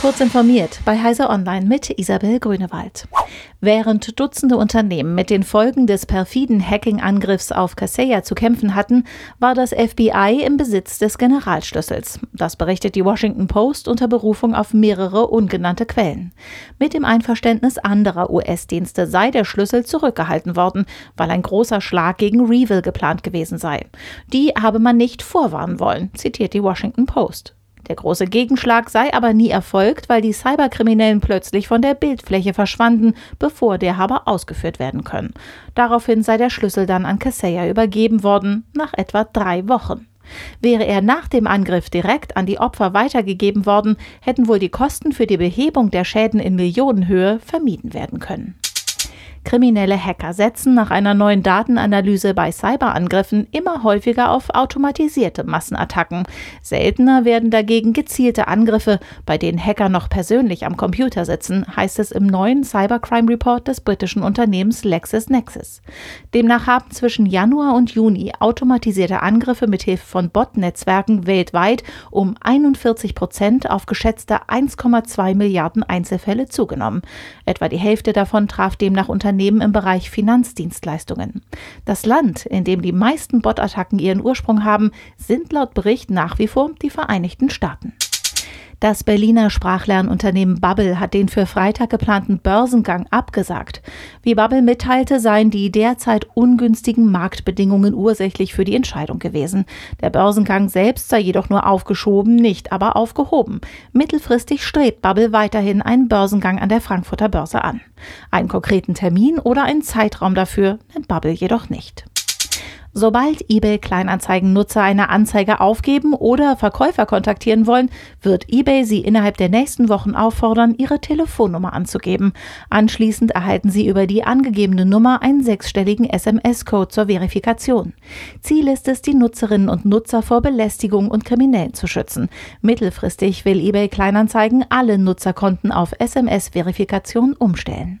Kurz informiert bei Heise Online mit Isabel Grünewald. Während Dutzende Unternehmen mit den Folgen des perfiden Hacking-Angriffs auf Kaseya zu kämpfen hatten, war das FBI im Besitz des Generalschlüssels. Das berichtet die Washington Post unter Berufung auf mehrere ungenannte Quellen. Mit dem Einverständnis anderer US-Dienste sei der Schlüssel zurückgehalten worden, weil ein großer Schlag gegen Revil geplant gewesen sei. Die habe man nicht vorwarnen wollen, zitiert die Washington Post. Der große Gegenschlag sei aber nie erfolgt, weil die Cyberkriminellen plötzlich von der Bildfläche verschwanden, bevor der habe ausgeführt werden können. Daraufhin sei der Schlüssel dann an Kaseya übergeben worden, nach etwa drei Wochen. Wäre er nach dem Angriff direkt an die Opfer weitergegeben worden, hätten wohl die Kosten für die Behebung der Schäden in Millionenhöhe vermieden werden können. Kriminelle Hacker setzen nach einer neuen Datenanalyse bei Cyberangriffen immer häufiger auf automatisierte Massenattacken. Seltener werden dagegen gezielte Angriffe, bei denen Hacker noch persönlich am Computer sitzen, heißt es im neuen Cybercrime Report des britischen Unternehmens LexisNexis. Demnach haben zwischen Januar und Juni automatisierte Angriffe mit Hilfe von Bot-Netzwerken weltweit um 41 Prozent auf geschätzte 1,2 Milliarden Einzelfälle zugenommen. Etwa die Hälfte davon traf demnach Unternehmen Unternehmen im Bereich Finanzdienstleistungen. Das Land, in dem die meisten Bot-Attacken ihren Ursprung haben, sind laut Bericht nach wie vor die Vereinigten Staaten. Das Berliner Sprachlernunternehmen Bubble hat den für Freitag geplanten Börsengang abgesagt. Wie Bubble mitteilte, seien die derzeit ungünstigen Marktbedingungen ursächlich für die Entscheidung gewesen. Der Börsengang selbst sei jedoch nur aufgeschoben, nicht aber aufgehoben. Mittelfristig strebt Bubble weiterhin einen Börsengang an der Frankfurter Börse an. Einen konkreten Termin oder einen Zeitraum dafür nennt Bubble jedoch nicht. Sobald eBay Kleinanzeigen-Nutzer eine Anzeige aufgeben oder Verkäufer kontaktieren wollen, wird eBay sie innerhalb der nächsten Wochen auffordern, ihre Telefonnummer anzugeben. Anschließend erhalten sie über die angegebene Nummer einen sechsstelligen SMS-Code zur Verifikation. Ziel ist es, die Nutzerinnen und Nutzer vor Belästigung und Kriminellen zu schützen. Mittelfristig will eBay Kleinanzeigen alle Nutzerkonten auf SMS-Verifikation umstellen.